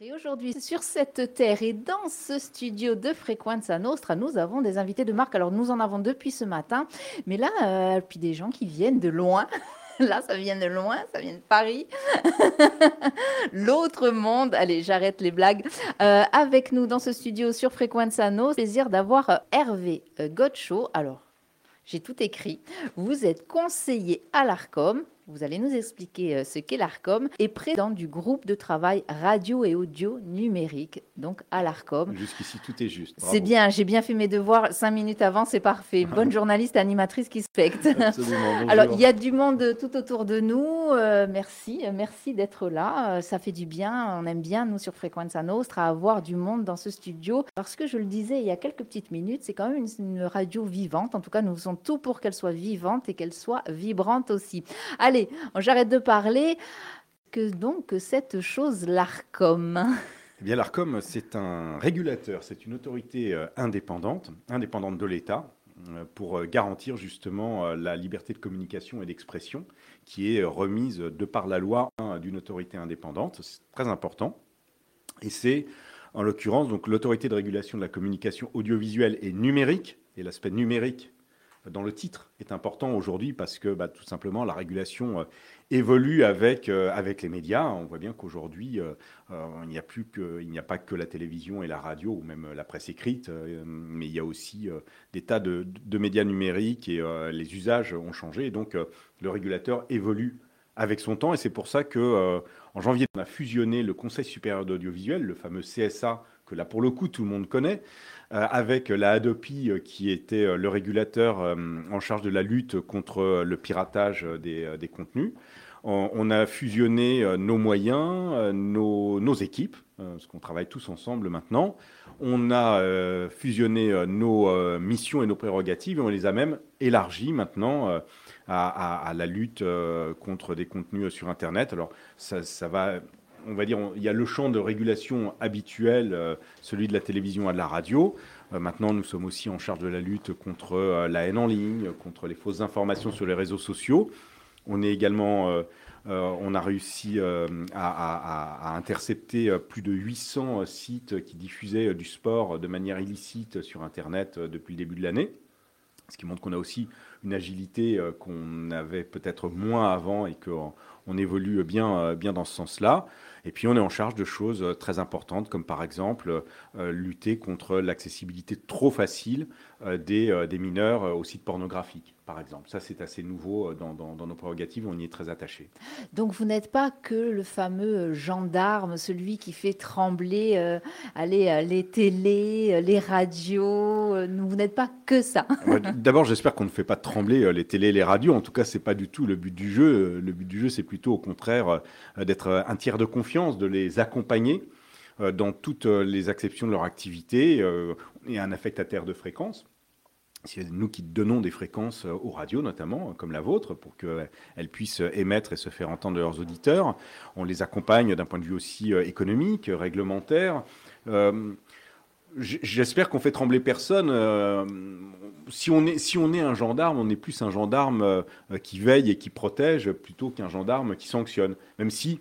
Et aujourd'hui, sur cette terre et dans ce studio de Frequenza Nostra, nous avons des invités de marque. Alors, nous en avons depuis ce matin, mais là, euh, puis des gens qui viennent de loin. Là, ça vient de loin, ça vient de Paris. L'autre monde. Allez, j'arrête les blagues. Euh, avec nous dans ce studio sur Frequenza Nostra, plaisir d'avoir euh, Hervé Gotcho. Alors, j'ai tout écrit. Vous êtes conseiller à l'ARCOM. Vous allez nous expliquer euh, ce qu'est l'ARCOM et président du groupe de travail radio et audio numérique, donc à l'ARCOM. Jusqu'ici, tout est juste. C'est bien, j'ai bien fait mes devoirs cinq minutes avant, c'est parfait. Bonne journaliste animatrice qui specte. Absolument. Alors, il y a du monde tout autour de nous. Euh, merci, merci d'être là. Euh, ça fait du bien. On aime bien, nous, sur Frequenza Nostra, avoir du monde dans ce studio. Parce que je le disais il y a quelques petites minutes, c'est quand même une, une radio vivante. En tout cas, nous faisons tout pour qu'elle soit vivante et qu'elle soit vibrante aussi. Allez, j'arrête de parler. Que donc cette chose l'ARCOM? Eh bien, l'ARCOM, c'est un régulateur, c'est une autorité euh, indépendante, indépendante de l'État, euh, pour euh, garantir justement la liberté de communication et d'expression, qui est remise de par la loi hein, d'une autorité indépendante. C'est très important. Et c'est, en l'occurrence, l'autorité de régulation de la communication audiovisuelle et numérique. Et l'aspect numérique dans le titre est important aujourd'hui parce que bah, tout simplement la régulation euh, évolue avec, euh, avec les médias. On voit bien qu'aujourd'hui, euh, il n'y a a pas que la télévision et la radio ou même la presse écrite, mais il y a aussi des tas de, de, médias numériques et les usages ont changé. Donc le régulateur évolue avec son temps et c'est pour ça que en janvier on a fusionné le Conseil supérieur d'audiovisuel, le fameux CSA que là pour le coup tout le monde connaît. Euh, avec la Hadopi euh, qui était euh, le régulateur en charge de la lutte contre le piratage des, contenus. On, a fusionné nos moyens, nos, équipes, parce qu'on travaille tous ensemble maintenant. On a fusionné nos missions et nos prérogatives et on les a même élargies maintenant à, la lutte contre des contenus sur Internet. Alors ça, ça va on va dire, il y a le champ de régulation habituel, euh, celui de la télévision et de la radio. Euh, maintenant, nous sommes aussi en charge de la lutte contre euh, la haine en ligne, contre les fausses informations sur les réseaux sociaux. On est également, on a réussi à, intercepter plus de 800 sites qui diffusaient du sport de manière illicite sur Internet depuis le début de l'année, ce qui montre qu'on a aussi une agilité qu'on avait peut-être moins avant et qu'on on évolue bien, bien dans ce sens-là. Et puis on est en charge de choses euh, très importantes, comme par exemple euh, lutter contre l'accessibilité trop facile euh, des, des, mineurs aux sites pornographiques, par exemple. Ça, c'est assez nouveau dans, dans, nos prérogatives, on y est très attaché. Donc vous n'êtes pas que le fameux gendarme, celui qui fait trembler allez, les télés, les radios, vous n'êtes pas que ça. D'abord, j'espère qu'on ne fait pas trembler les télés, les radios. En tout cas, ce n'est pas du tout le but du jeu. Le but du jeu, c'est plutôt au contraire d'être un tiers de confiance de les accompagner euh, dans toutes euh, les acceptions de leur activité euh, et un affectataire de fréquence. C'est nous qui donnons des fréquences aux radios, notamment, comme la vôtre, pour qu'elles puissent émettre et se faire entendre de leurs auditeurs. On les accompagne d'un point de vue aussi économique, réglementaire. J'espère qu'on fait trembler personne. si, on est, si on est un gendarme, on est plus un gendarme qui veille et qui protège plutôt qu'un gendarme qui sanctionne. Même si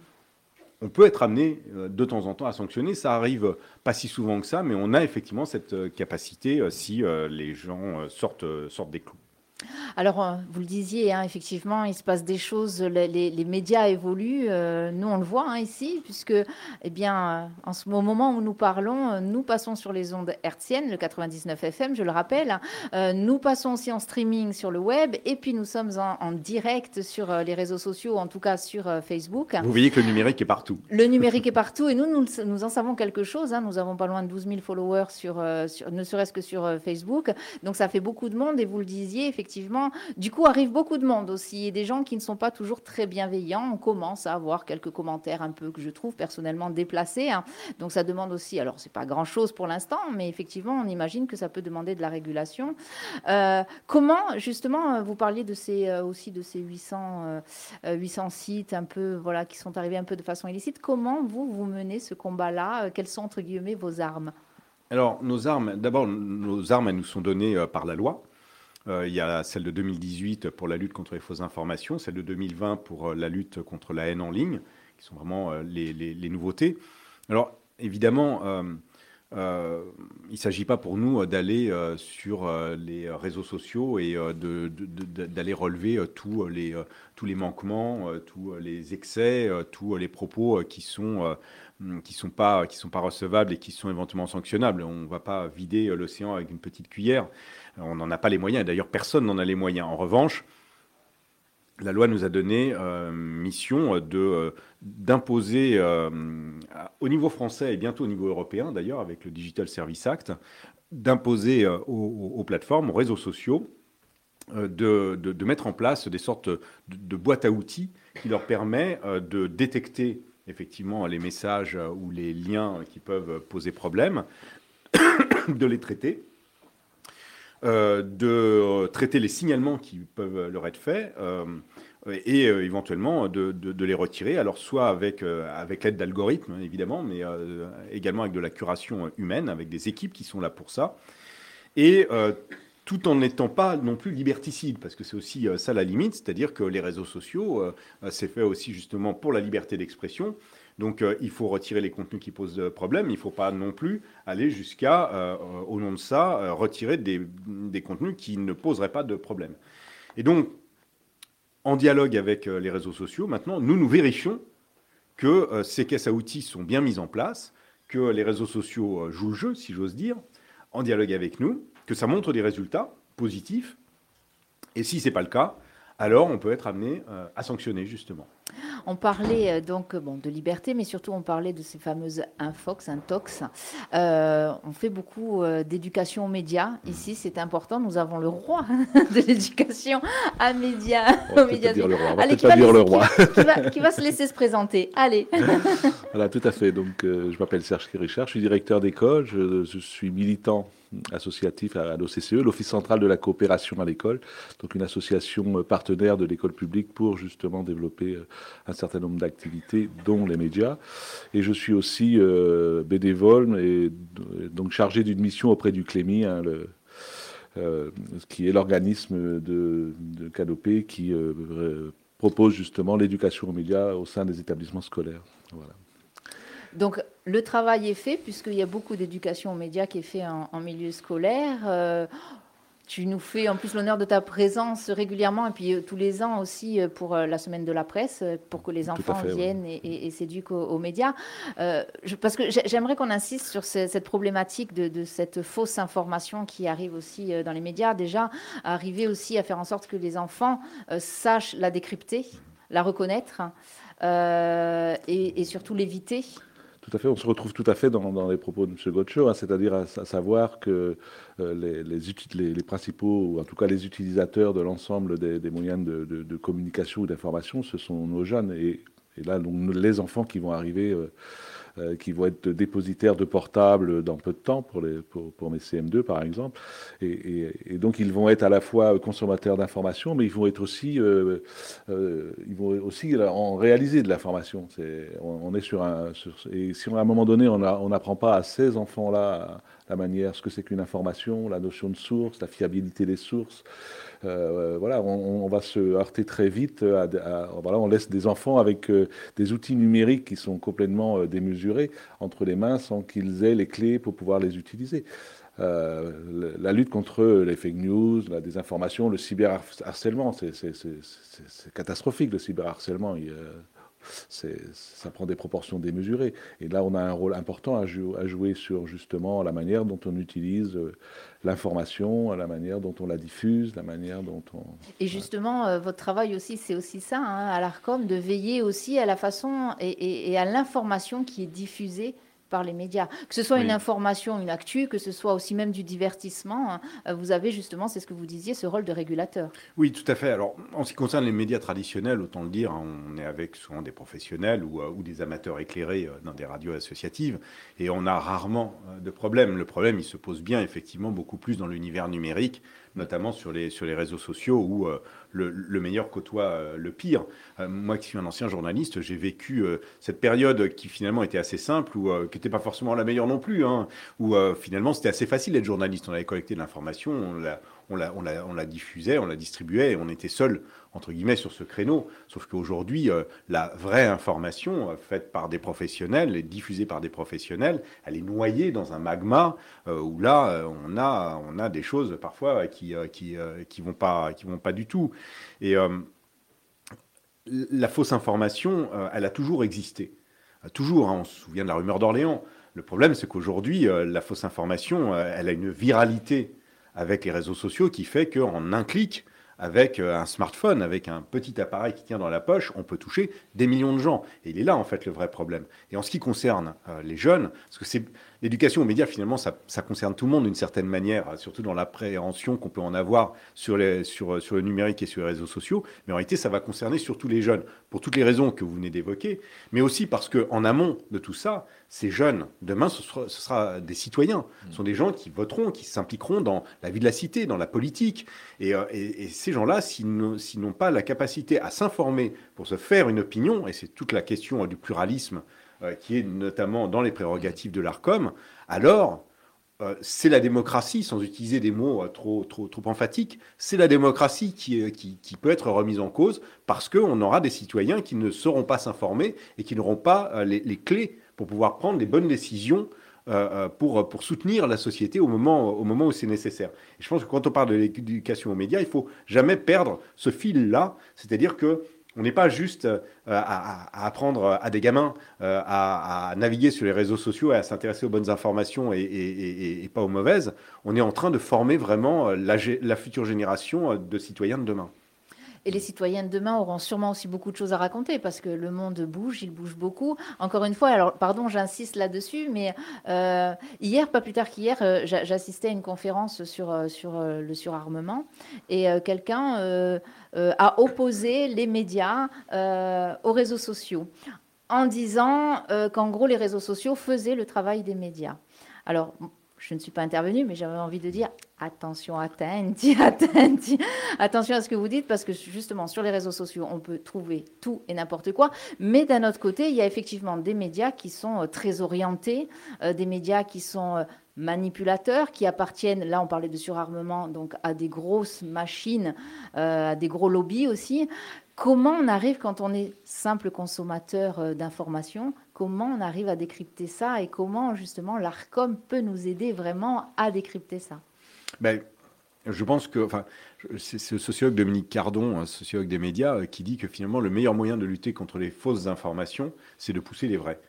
on peut être amené euh, de temps en temps à sanctionner. Ça arrive pas si souvent que ça, mais on a effectivement cette euh, capacité euh, si les gens sortent, sortent des clous. Alors, euh, vous le disiez, hein, effectivement, il se passe des choses, les, médias évoluent, euh, nous on le voit hein, ici, puisque, eh bien, en ce moment où nous parlons, nous passons sur les ondes hertziennes, le 99 FM, je le rappelle, euh, nous passons aussi en streaming sur le web, et puis nous sommes en, direct sur les réseaux sociaux, en tout cas sur Facebook. Vous voyez que le numérique est partout. Le numérique est partout, et nous, nous, en savons quelque chose, hein. nous avons pas loin de 12 000 followers, sur, sur ne serait-ce que sur Facebook, donc ça fait beaucoup de monde, et vous le disiez, effectivement, effectivement, du coup, arrive beaucoup de monde aussi, et des gens qui ne sont pas toujours très bienveillants. On commence à avoir quelques commentaires un peu que je trouve personnellement déplacés. Hein. Donc ça demande aussi, alors c'est pas grand-chose pour l'instant, mais effectivement, on imagine que ça peut demander de la régulation. Euh, comment, justement, vous parliez de ces, euh, aussi de ces 800, 800 euh, sites un peu, voilà, qui sont arrivés un peu de façon illicite. Comment vous, vous menez ce combat-là? Quelles sont, entre guillemets, vos armes? Alors, nos armes, d'abord, nos armes, elles nous sont données par la loi. Euh, il y a celle de 2018 pour la lutte contre les fausses informations, celle de 2020 pour euh, la lutte contre la haine en ligne, qui sont vraiment euh, les, nouveautés. Alors, évidemment, euh, il ne s'agit pas pour nous d'aller sur les réseaux sociaux et d'aller relever tous les, manquements, tous les excès, tous les propos qui sont qui sont pas recevables et qui sont éventuellement sanctionnables. On ne va pas vider l'océan avec une petite cuillère. On n'en a pas les moyens. D'ailleurs, personne n'en a les moyens. En revanche, la loi nous a donné euh, mission de euh, d'imposer euh, au niveau français et bientôt au niveau européen d'ailleurs avec le Digital Service Act d'imposer aux, plateformes, aux réseaux sociaux de, mettre en place des sortes de, boîtes à outils qui leur permet de détecter effectivement les messages ou les liens qui peuvent poser problème, de les traiter euh, de traiter les signalements qui peuvent leur être faits euh, et euh, éventuellement de, les retirer, alors soit avec, avec l'aide d'algorithmes évidemment, mais également avec de la curation humaine, avec des équipes qui sont là pour ça, et tout en n'étant pas non plus liberticide, parce que c'est aussi ça la limite, c'est-à-dire que les réseaux sociaux, c'est fait aussi justement pour la liberté d'expression, donc euh, il faut retirer les contenus qui posent euh, problème. Il ne faut pas non plus aller jusqu'à, euh, au nom de ça, retirer des, contenus qui ne poseraient pas de problème. Et donc, en dialogue avec les réseaux sociaux, maintenant, nous nous vérifions que ces caisses à outils sont bien mises en place, que les réseaux sociaux jouent le jeu, si j'ose dire, en dialogue avec nous, que ça montre des résultats positifs. Et si ce n'est pas le cas, alors on peut être amené à sanctionner, justement. On parlait euh, donc bon, de liberté, mais surtout on parlait de ces fameuses infox, intox. Euh, on fait beaucoup euh, d'éducation aux médias. Ici, c'est important. Nous avons le roi de l'éducation à médias. On va pas dire le roi. Allez, pas dire le roi. Qui va, se laisser se présenter. Allez. voilà, tout à fait. Donc, je m'appelle Serge Richard. Je suis directeur d'école. je suis militant associatif à, l'OCCE, l'Office central de la coopération à l'école, donc une association euh, partenaire de l'école publique pour justement développer euh, un certain nombre d'activités, dont les médias. Et je suis aussi euh, bénévole et donc chargé d'une mission auprès du CLEMI, hein, qui est l'organisme de Canopé qui propose justement l'éducation aux médias au sein des établissements scolaires. Voilà. Donc le travail est fait puisqu'il y a beaucoup d'éducation aux médias qui est fait en, milieu scolaire. Euh, tu nous fais en plus l'honneur de ta présence régulièrement et puis euh, tous les ans aussi euh, pour la semaine de la presse pour que les enfants viennent et, s'éduquent aux, médias. parce que j'aimerais qu'on insiste sur cette problématique de, cette fausse information qui arrive aussi dans les médias. Déjà, arriver aussi à faire en sorte que les enfants sachent la décrypter, la reconnaître et surtout l'éviter. Tout à fait, on se retrouve tout à fait dans, les propos de M. Gotcho, hein, c'est-à-dire à, savoir que euh, les, principaux, ou en tout cas les utilisateurs de l'ensemble des, moyens de, communication ou d'information, ce sont nos jeunes. Et, là, les enfants qui vont arriver euh, qui vont être dépositaires de portables dans peu de temps pour, les, pour, mes CM2 par exemple. Et, donc ils vont être à la fois consommateurs d'informations, mais ils vont être aussi, euh, euh, ils vont aussi en réaliser de l'information. On, on, est sur un, et si à un moment donné on n'apprend pas à ces enfants-là la manière, ce que c'est qu'une information, la notion de source, la fiabilité des sources. Euh, voilà, on, va se heurter très vite. À, voilà, on laisse des enfants avec euh, des outils numériques qui sont complètement euh, démesurés entre les mains sans qu'ils aient les clés pour pouvoir les utiliser. la lutte contre les fake news, la désinformation, le cyberharcèlement, c'est catastrophique le cyberharcèlement. Il, ça prend des proportions démesurées. Et là, on a un rôle important à, jouer sur justement la manière dont on utilise euh, l'information, la manière dont on la diffuse, la manière dont on... Et justement, euh, votre travail aussi, c'est aussi ça, hein, à l'ARCOM, de veiller aussi à la façon et à l'information qui est diffusée par les médias. Que ce soit une information, une actu, que ce soit aussi même du divertissement, hein, euh, vous avez justement, c'est ce que vous disiez, ce rôle de régulateur. Oui, tout à fait. Alors, en ce qui concerne les médias traditionnels, autant le dire, hein, on est avec souvent des professionnels ou, euh, ou des amateurs éclairés euh, dans des radios associatives, et on a rarement de problème. Le problème, il se pose bien, effectivement, beaucoup plus dans l'univers numérique, notamment sur les, sur les réseaux sociaux où euh, le, meilleur côtoie euh, le pire. Euh, moi qui suis un ancien journaliste, j'ai vécu cette période qui finalement était assez simple, ou qui n'était pas forcément la meilleure non plus, hein, où finalement c'était assez facile d'être journaliste. On avait collecté de l'information, on on la, diffusait, on la distribuait, on était seul, entre guillemets, sur ce créneau. Sauf qu'aujourd'hui, euh, la vraie information euh, faite par des professionnels diffusée par des professionnels, elle est noyée dans un magma euh, où là, on, a, des choses parfois qui ne vont, pas, qui vont pas du tout. Et la fausse information, elle a toujours existé. Toujours, hein, on se souvient de la rumeur d'Orléans. Le problème, c'est qu'aujourd'hui, la fausse information, elle a une viralité avec les réseaux sociaux qui fait qu'en un clic, avec euh, un smartphone, avec un petit appareil qui tient dans la poche, on peut toucher des millions de gens. Et il est là, en fait, le vrai problème. Et en ce qui concerne euh, les jeunes, parce que c'est l'éducation aux médias, finalement, ça, concerne tout le monde d'une certaine manière, surtout dans l'appréhension qu'on peut en avoir sur, le numérique et sur les réseaux sociaux. Mais en réalité, ça va concerner surtout les jeunes, pour toutes les raisons que vous venez d'évoquer, mais aussi parce qu'en amont de tout ça, ces jeunes, demain, ce sera, des citoyens. Ce sont des gens qui voteront, qui s'impliqueront dans la vie de la cité, dans la politique. Et, euh, ces gens-là, s'ils n'ont pas la capacité à s'informer pour se faire une opinion, et c'est toute la question du pluralisme qui est notamment dans les prérogatives de l'ARCOM, alors euh, c'est la démocratie, sans utiliser des mots euh, trop, trop, trop emphatiques, c'est la démocratie qui, qui, peut être remise en cause parce qu'on aura des citoyens qui ne sauront pas s'informer et qui n'auront pas les, clés pour pouvoir prendre les bonnes décisions pour, pour soutenir la société au moment, au moment où c'est nécessaire. Et je pense que quand on parle de l'éducation aux médias, il faut jamais perdre ce fil-là, c'est-à-dire que on n'est pas juste euh, à, apprendre à des gamins euh, à, naviguer sur les réseaux sociaux et à s'intéresser aux bonnes informations et, pas aux mauvaises. On est en train de former vraiment la, la future génération de citoyens de demain. Et les citoyens de demain auront sûrement aussi beaucoup de choses à raconter parce que le monde bouge, il bouge beaucoup. Encore une fois, alors pardon, j'insiste là-dessus, mais euh, hier, pas plus tard qu'hier, euh, j'assistais à une conférence sur, euh, le surarmement et quelqu'un a opposé les médias aux réseaux sociaux en disant qu'en gros, les réseaux sociaux faisaient le travail des médias. Alors, je ne suis pas intervenue, mais j'avais envie de dire attention, attenti, attenti, attention à ce que vous dites, parce que justement, sur les réseaux sociaux, on peut trouver tout et n'importe quoi. Mais d'un autre côté, il y a effectivement des médias qui sont euh, très orientés, euh, des médias qui sont euh, manipulateurs, qui appartiennent, là on parlait de surarmement, donc à des grosses machines, à des gros lobbies aussi. Comment on arrive, quand on est simple consommateur d'informations, comment on arrive à décrypter ça et comment justement l'ARCOM peut nous aider vraiment à décrypter ça? Ben, Je pense que enfin, c'est ce sociologue Dominique Cardon, un sociologue des médias, euh, qui dit que finalement le meilleur moyen de lutter contre les fausses informations, c'est de pousser les vraies.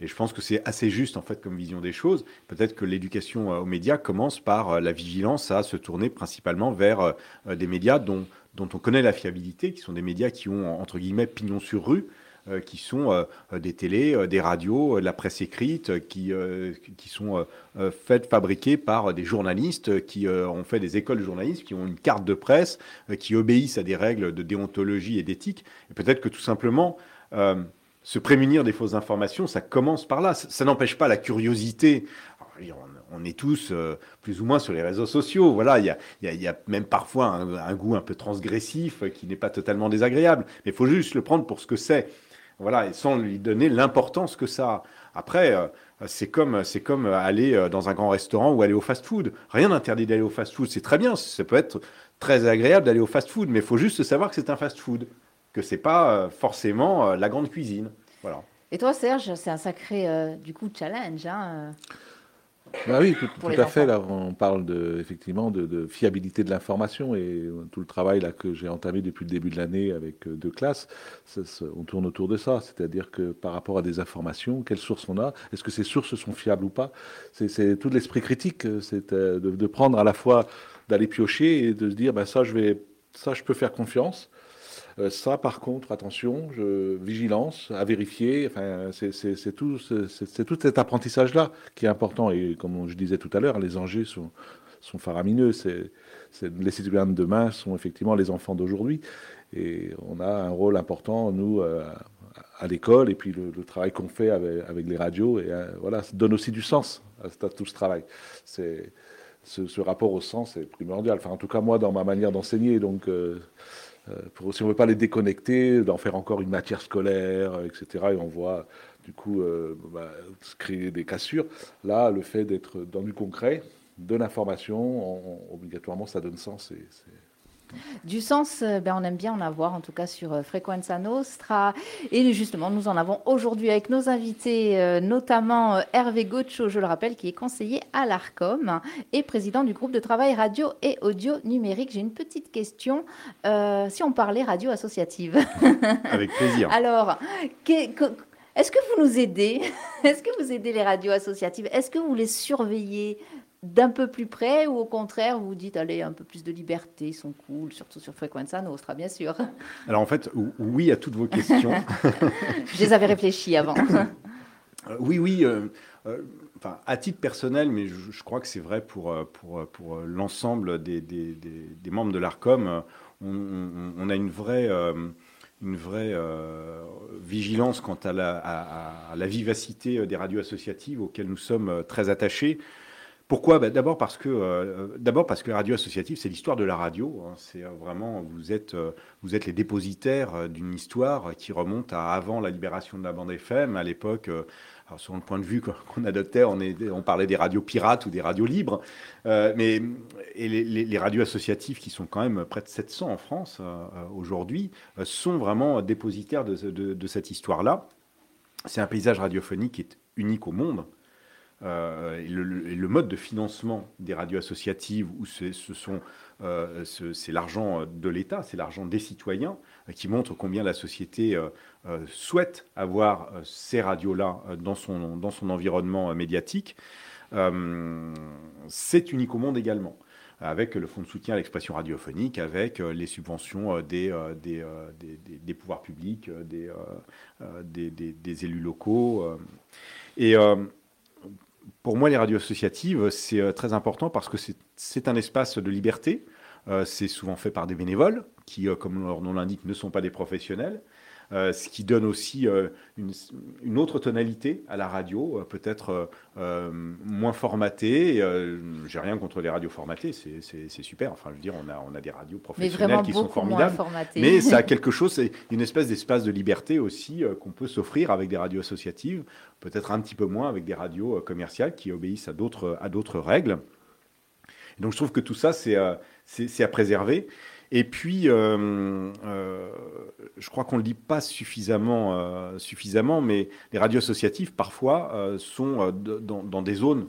Et je pense que c'est assez juste en fait comme vision des choses. Peut-être que l'éducation euh, aux médias commence par euh, la vigilance à se tourner principalement vers des médias dont, on connaît la fiabilité, qui sont des médias qui ont entre guillemets pignon sur rue, euh, qui sont euh, des télés, euh, des radios, la presse écrite, qui, qui sont faites, fabriquées par des journalistes qui ont fait des écoles de journalisme, qui ont une carte de presse, qui obéissent à des règles de déontologie et d'éthique. Et peut-être que tout simplement, se prémunir des fausses informations, ça commence par là. Ça, n'empêche pas la curiosité. on, est tous plus ou moins sur les réseaux sociaux. Voilà, il y a, même parfois un, goût un peu transgressif qui n'est pas totalement désagréable. Mais il faut juste le prendre pour ce que c'est. Voilà, et sans lui donner l'importance que ça a. Après, euh, c'est comme, c'est comme aller euh, dans un grand restaurant ou aller au fast-food. Rien n'interdit d'aller au fast-food. C'est très bien. Ça peut être très agréable d'aller au fast-food, mais il faut juste savoir que c'est un fast-food, que c'est pas euh, forcément la grande cuisine. Voilà. Et toi, Serge, c'est un sacré du coup challenge. Hein bah oui, tout, à fait. Là, on parle de, effectivement de, fiabilité de l'information et tout le travail là que j'ai entamé depuis le début de l'année avec euh, deux classes, on tourne autour de ça. C'est-à-dire que par rapport à des informations, quelles sources on a Est-ce que ces sources sont fiables ou pas? C'est tout l'esprit critique. Euh, c'est euh, de, prendre à la fois d'aller piocher et de se dire, ben ça, je vais, ça, je peux faire confiance. Euh, ça, par contre, attention, vigilance à vérifier. Enfin, c'est tout, cet apprentissage-là qui est important. Et comme je disais tout à l'heure, les enjeux sont, sont faramineux. C'est les citoyens de demain sont effectivement les enfants d'aujourd'hui. Et on a un rôle important, nous, euh, à l'école, et puis le, travail qu'on fait avec, les radios, et euh, voilà, ça donne aussi du sens à, tout ce travail. C'est ce, rapport au sens est primordial. Enfin, en tout cas, moi, dans ma manière d'enseigner, donc pour, si on ne veut pas les déconnecter, d'en faire encore une matière scolaire, euh, etc. Et on voit du coup euh, bah, créer des cassures. Là, le fait d'être dans du concret, de l'information, obligatoirement, ça donne sens. Du sens, euh, ben, on aime bien en avoir, en tout cas sur euh, Frequenza Nostra. Et justement, nous en avons aujourd'hui avec nos invités, euh, notamment Hervé Gaucho, je le rappelle, qui est conseiller à l'ARCOM et président du groupe de travail radio et audio numérique. J'ai une petite question. si on parlait radio associative Avec plaisir. Alors, est-ce que vous nous aidez? Est-ce que vous aidez les radios associatives? Est-ce que vous les surveillez? D'un peu plus près ou au contraire vous dites allez un peu plus de liberté, ils sont cool, surtout sur Frequenza Nostra bien sûr. Alors en fait oui à toutes vos questions. Je les avais réfléchies avant. Euh, oui oui. Euh, euh, enfin, à titre personnel, mais je, crois que c'est vrai pour, pour, pour l'ensemble des, des, des, membres de l'ARCOM, on, a une vraie, une vraie vigilance quant à la, à la, vivacité des radios associatives auxquelles nous sommes très attachés. Pourquoi? Bah, D'abord parce que euh, d'abord parce que la radio associative, c'est l'histoire de la radio. Hein. C'est euh, vraiment vous êtes euh, vous êtes les dépositaires d'une histoire qui remonte à avant la libération de la bande FM. À l'époque, selon le point de vue qu'on adoptait, on, parlait des radios pirates ou des radios libres. mais les, radios associatives qui sont quand même près de 700 en France aujourd'hui sont vraiment dépositaires de cette histoire-là. C'est un paysage radiophonique qui est unique au monde. Euh, et, le, mode de financement des radios associatives, où ce sont, euh, c'est l'argent de l'État, c'est l'argent des citoyens, euh, qui montre combien la société souhaite avoir ces radios-là dans son, dans son environnement médiatique. c'est unique au monde également avec le fonds de soutien à l'expression radiophonique, avec les subventions des, des, des, des pouvoirs publics, des, des, élus locaux. Et pour moi, les radios associatives, c'est euh, très important parce que c'est un espace de liberté. Euh, c'est souvent fait par des bénévoles qui, euh, comme leur nom l'indique, ne sont pas des professionnels. Euh, ce qui donne aussi euh, une, autre tonalité à la radio, euh, peut-être moins formatée. J'ai rien contre les radios formatées, c'est super. Enfin, je veux dire, on a, on a des radios professionnelles qui sont formidables. Mais ça a quelque chose, c'est une espèce d'espace de liberté aussi qu'on peut s'offrir avec des radios associatives, peut-être un petit peu moins avec des radios commerciales qui obéissent à d'autres règles. donc je trouve que tout ça, c'est à préserver. Et puis, euh, euh, je crois qu'on ne le dit pas suffisamment, euh, suffisamment, mais les radios associatives, parfois, sont dans, des zones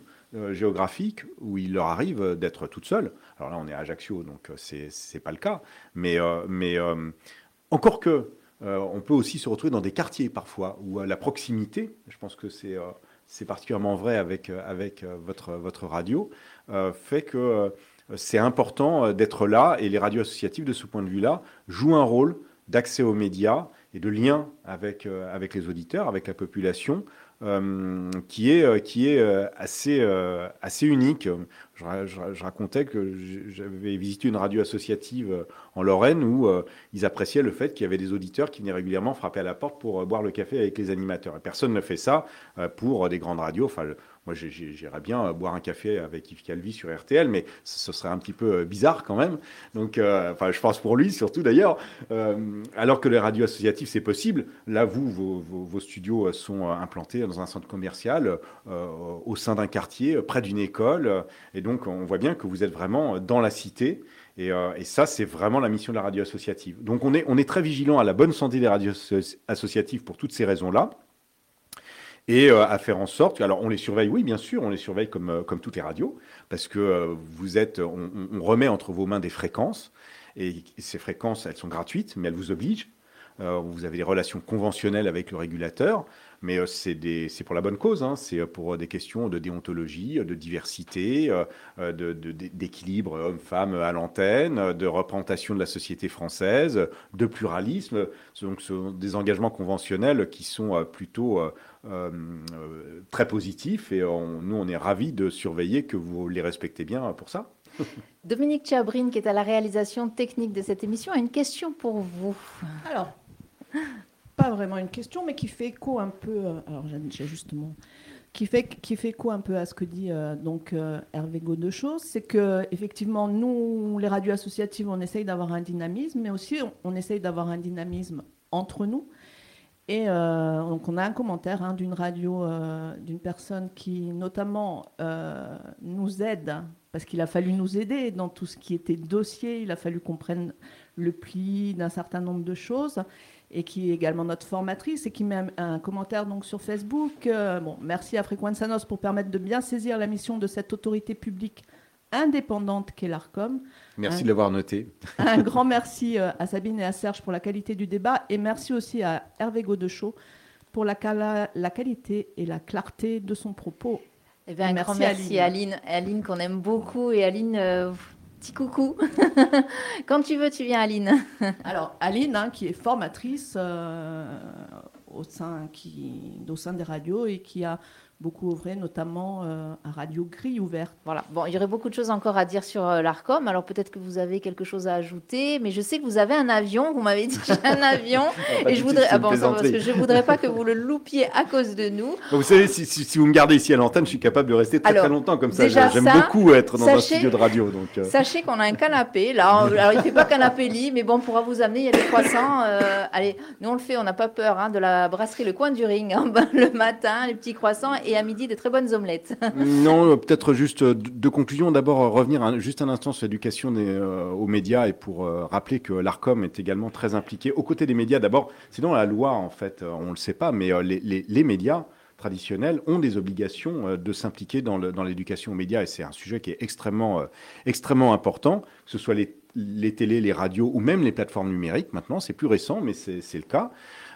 géographiques où il leur arrive d'être toutes seules. Alors là, on est à Ajaccio, donc c'est n'est pas le cas. Mais, mais encore que, on peut aussi se retrouver dans des quartiers, parfois, où la proximité, je pense que c'est c'est particulièrement vrai avec, avec votre, votre radio, fait que c'est important euh, d'être là et les radios associatives, de ce point de vue-là, jouent un rôle d'accès aux médias et de lien avec, euh, avec les auditeurs, avec la population, euh, qui est, qui est assez, assez unique. Je, racontais que j'avais visité une radio associative en Lorraine où ils appréciaient le fait qu'il y avait des auditeurs qui venaient régulièrement frapper à la porte pour boire le café avec les animateurs. Et personne ne fait ça pour des grandes radios. Moi, j'irais bien euh, boire un café avec Yves Calvi sur RTL, mais ce serait un petit peu euh, bizarre quand même. Donc, euh, enfin, je pense pour lui surtout d'ailleurs. alors que les radios associatives, c'est possible. Là, vous, vos, studios sont implantés dans un centre commercial, au sein d'un quartier, près d'une école. Et donc, on voit bien que vous êtes vraiment dans la cité. Et, ça, c'est vraiment la mission de la radio associative. Donc on est très vigilant à la bonne santé des radios associatives pour toutes ces raisons-là et euh, à faire en sorte. Alors, on les surveille, oui, bien sûr, on les surveille comme, euh, comme toutes les radios, parce que euh, vous êtes, on, on, remet entre vos mains des fréquences, et ces fréquences, elles sont gratuites, mais elles vous obligent. vous avez des relations conventionnelles avec le régulateur, mais c'est pour la bonne cause. Hein. C'est pour des questions de déontologie, de diversité, d'équilibre de, homme-femme à l'antenne, de représentation de la société française, de pluralisme. Donc, ce sont des engagements conventionnels qui sont plutôt euh, euh, très positif et nous, on est ravis de surveiller que vous les respectez bien pour ça. Dominique Chabrine, qui est à la réalisation technique de cette émission, a une question pour vous. Alors, pas vraiment une question, mais qui fait écho un peu. Euh, alors, j'ai justement. Qui fait, qui fait écho un peu à ce que dit donc Hervé Godechaux, c'est que effectivement nous les radios associatives on essaye d'avoir un dynamisme, mais aussi on, essaye d'avoir un dynamisme entre nous Et donc on a un commentaire hein, d'une radio, d'une personne qui notamment nous aide, parce qu'il a fallu nous aider dans tout ce qui était dossier, il a fallu qu'on prenne le pli d'un certain nombre de choses et qui est également notre formatrice et qui met un, commentaire donc sur Facebook. Euh, bon, merci à Frequenzanos pour permettre de bien saisir la mission de cette autorité publique indépendante qu'est l'ARCOM. Merci de l'avoir noté. un grand merci euh, à Sabine et à Serge pour la qualité du débat et merci aussi à Hervé Godechaux pour la, la, qualité et la clarté de son propos. Eh bien, un merci grand merci à Aline, Aline qu'on aime beaucoup et Aline, euh, Petit coucou. Quand tu veux, tu viens, Aline. Alors, Aline, hein, qui est formatrice euh, au, sein, qui, au sein des radios et qui a beaucoup ouvré, notamment euh, à Radio Gris ouverte. Voilà. Bon, il y aurait beaucoup de choses encore à dire sur euh, l'Arcom. Alors peut-être que vous avez quelque chose à ajouter, mais je sais que vous avez un avion. Vous m'avez dit un avion, et je voudrais, ah bon, parce que je voudrais pas que vous le loupiez à cause de nous. vous savez, si, si, vous me gardez ici à l'antenne, je suis capable de rester très très longtemps comme ça. J'aime beaucoup être dans un studio de radio. Donc euh. sachez qu'on a un canapé. Là, alors il fait pas canapé lit, mais bon, on pourra vous amener. Il y a des croissants. allez, nous on le fait. On n'a pas peur hein, de la brasserie Le Coin du Ring hein, le matin, les petits croissants et à midi de très bonnes omelettes. non, euh, peut-être juste euh, deux conclusions. D'abord, euh, revenir juste un instant sur l'éducation aux médias et pour rappeler que l'ARCOM est également très impliqué aux côtés des médias. D'abord, c'est dans la loi, en fait, on ne le sait pas, mais les, médias traditionnels ont des obligations de s'impliquer dans l'éducation aux médias et c'est un sujet qui est extrêmement, extrêmement important, que ce soit les, les télés, les radios ou même les plateformes numériques maintenant, c'est plus récent, mais c'est le cas.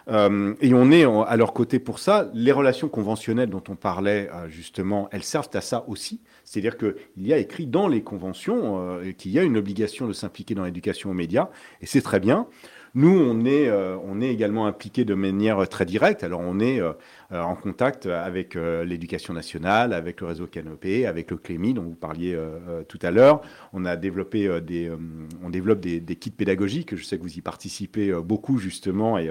Euh, et on est à leur côté pour ça. Les relations conventionnelles dont on parlait euh, justement, elles servent à ça aussi. C'est-à-dire qu'il y a écrit dans les conventions euh, qu'il y a une obligation de s'impliquer dans l'éducation aux médias, et c'est très bien. Nous, on est, est également impliqué de manière très directe. Alors, on est euh, en contact avec euh, l'éducation nationale, avec le réseau Canopé, avec le Clémy dont vous parliez euh, tout à l'heure. On a développé des, on développe des, kits pédagogiques. Je sais que vous y participez beaucoup justement et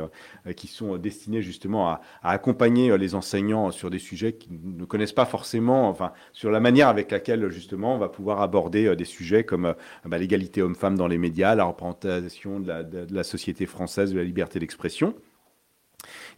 qui sont destinés justement à, accompagner les enseignants sur des sujets qu'ils ne connaissent pas forcément, enfin sur la manière avec laquelle justement on va pouvoir aborder des sujets comme bah, l'égalité homme-femme dans les médias, la représentation de la société française, de la liberté d'expression.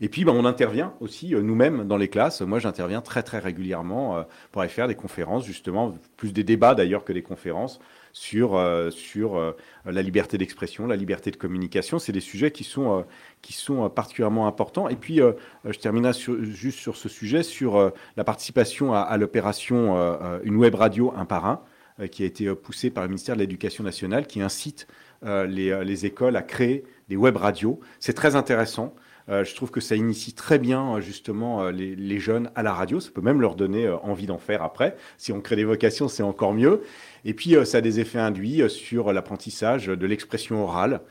Et puis, ben, on intervient aussi euh, nous-mêmes dans les classes. Moi, j'interviens très, très régulièrement euh, pour aller faire des conférences, justement, plus des débats d'ailleurs que des conférences sur, euh, sur la liberté d'expression, la liberté de communication. C'est des sujets qui sont, qui sont particulièrement importants. Et puis, je terminerai juste sur ce sujet, sur la participation à, l'opération Une web radio un par un, qui a été poussée par le ministère de l'Éducation nationale, qui incite les, les écoles à créer des web radios. C'est très intéressant. Euh, je trouve que ça initie très bien euh, justement euh, les, jeunes à la radio. Ça peut même leur donner envie d'en faire après. Si on crée des vocations, c'est encore mieux. Et puis, ça a des effets induits sur l'apprentissage de l'expression orale,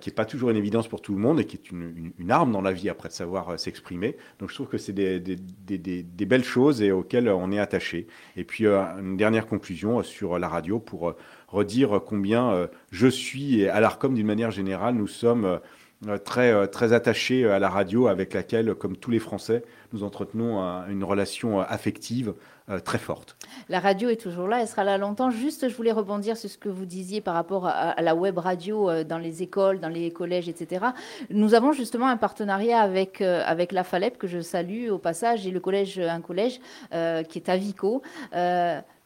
qui n'est pas toujours une évidence pour tout le monde et qui est une, arme dans la vie après de savoir s'exprimer. Donc, je trouve que c'est des, des, belles choses et auxquelles on est attaché. Et puis, une dernière conclusion sur la radio pour redire combien je suis, et à l'ARCOM d'une manière générale, nous sommes euh, très, euh, très attaché à la radio avec laquelle, comme tous les Français, nous entretenons une relation affective euh, très forte. La radio est toujours là, elle sera là longtemps. Juste, je voulais rebondir sur ce que vous disiez par rapport à, la web radio dans les écoles, dans les collèges, etc. Nous avons justement un partenariat avec, avec la FALEP, que je salue au passage, et le collège, un collège qui est à Vico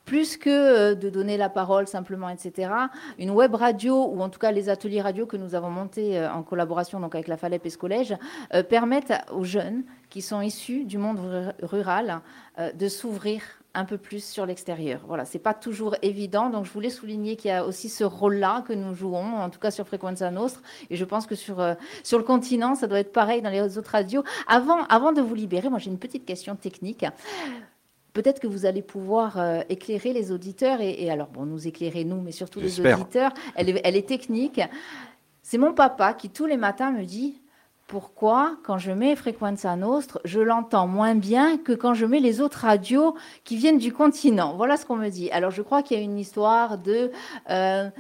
plus que euh, de donner la parole simplement, etc. Une web radio, ou en tout cas les ateliers radio que nous avons montés euh, en collaboration donc avec la FALEP et ce collège, euh, permettent aux jeunes qui sont issus du monde rural de s'ouvrir un peu plus sur l'extérieur. Voilà, c'est pas toujours évident, donc je voulais souligner qu'il y a aussi ce rôle-là que nous jouons, en tout cas sur Frequenza Nostre, et je pense que sur, sur le continent, ça doit être pareil dans les autres radios. Avant, avant de vous libérer, moi j'ai une petite question technique peut-être que vous allez pouvoir euh, éclairer les auditeurs et, alors bon, nous éclairer nous, mais surtout les auditeurs. Elle est, elle est technique. C'est mon papa qui tous les matins me dit pourquoi, quand je mets Frequenza Nostre, je l'entends moins bien que quand je mets les autres radios qui viennent du continent? Voilà ce qu'on me dit. Alors je crois qu'il y a une histoire de euh,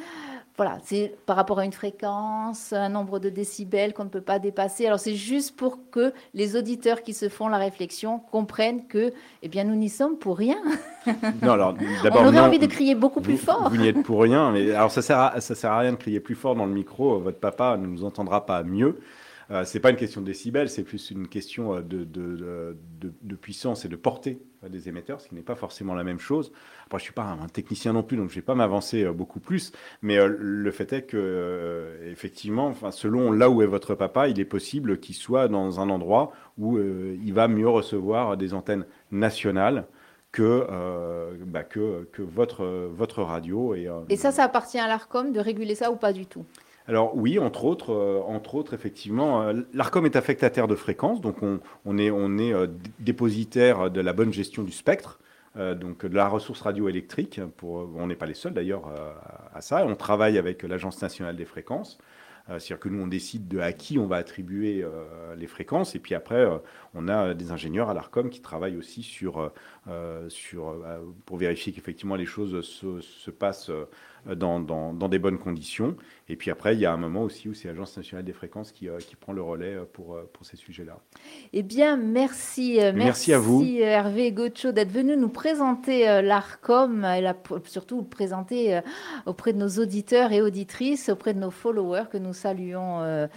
voilà, c'est par rapport à une fréquence, un nombre de décibels qu'on ne peut pas dépasser. Alors c'est juste pour que les auditeurs qui se font la réflexion comprennent que, eh bien, nous n'y sommes pour rien. Non, alors d'abord, on aurait envie de crier beaucoup plus fort. Vous n'y êtes pour rien, mais alors ça sert à, ça sert à rien de crier plus fort dans le micro. Votre papa ne nous entendra pas mieux. Euh, c'est pas une question de décibels, c'est plus une question de, de, de, puissance et de portée des émetteurs, ce qui n'est pas forcément la même chose. Après, je suis pas un technicien non plus, donc je vais pas m'avancer beaucoup plus. Mais le fait est que, effectivement, enfin, selon là où est votre papa, il est possible qu'il soit dans un endroit où il va mieux recevoir des antennes nationales que, euh, bah, que, votre, votre radio. Et, euh, et ça, ça appartient à l'ARCOM de réguler ça ou pas du tout? Alors oui, entre autres, euh, entre autres effectivement, l'ARCOM est affectataire de fréquences, donc on, est, est dépositaire de la bonne gestion du spectre, donc de la ressource radioélectrique. On n'est pas les seuls d'ailleurs à ça. On travaille avec l'Agence nationale des fréquences. C'est-à-dire que nous, on décide de à qui on va attribuer les fréquences. Et puis après, on a des ingénieurs à l'ARCOM qui travaillent aussi sur euh, euh, pour vérifier qu'effectivement les choses se, se passent euh, dans, dans, dans, des bonnes conditions. Et puis après, il y a un moment aussi où c'est l'Agence nationale des fréquences qui, qui, prend le relais pour, pour ces sujets-là. Eh bien, merci. Merci, à vous. Hervé Gocho d'être venu nous présenter l'ARCOM et la, surtout présenter auprès de nos auditeurs et auditrices, auprès de nos followers que nous saluons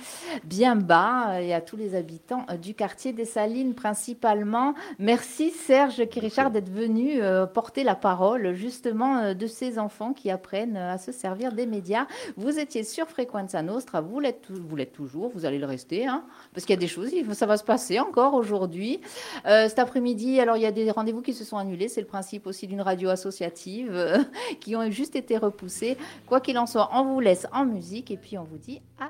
bien bas et à tous les habitants du quartier des Salines principalement. Merci Serge Kirichard d'être venu euh, porter la parole justement euh, de ces enfants qui apprennent euh, à se servir des médias. Vous étiez sur Frequenza Nostra, vous l'êtes, vous l'êtes toujours, vous allez le rester, hein, parce qu'il y a des choses, ça va se passer encore aujourd'hui. cet après-midi, alors il y a des rendez-vous qui se sont annulés, c'est le principe aussi d'une radio associative qui ont juste été repoussés. Quoi qu'il en soit, on vous laisse en musique et puis on vous dit à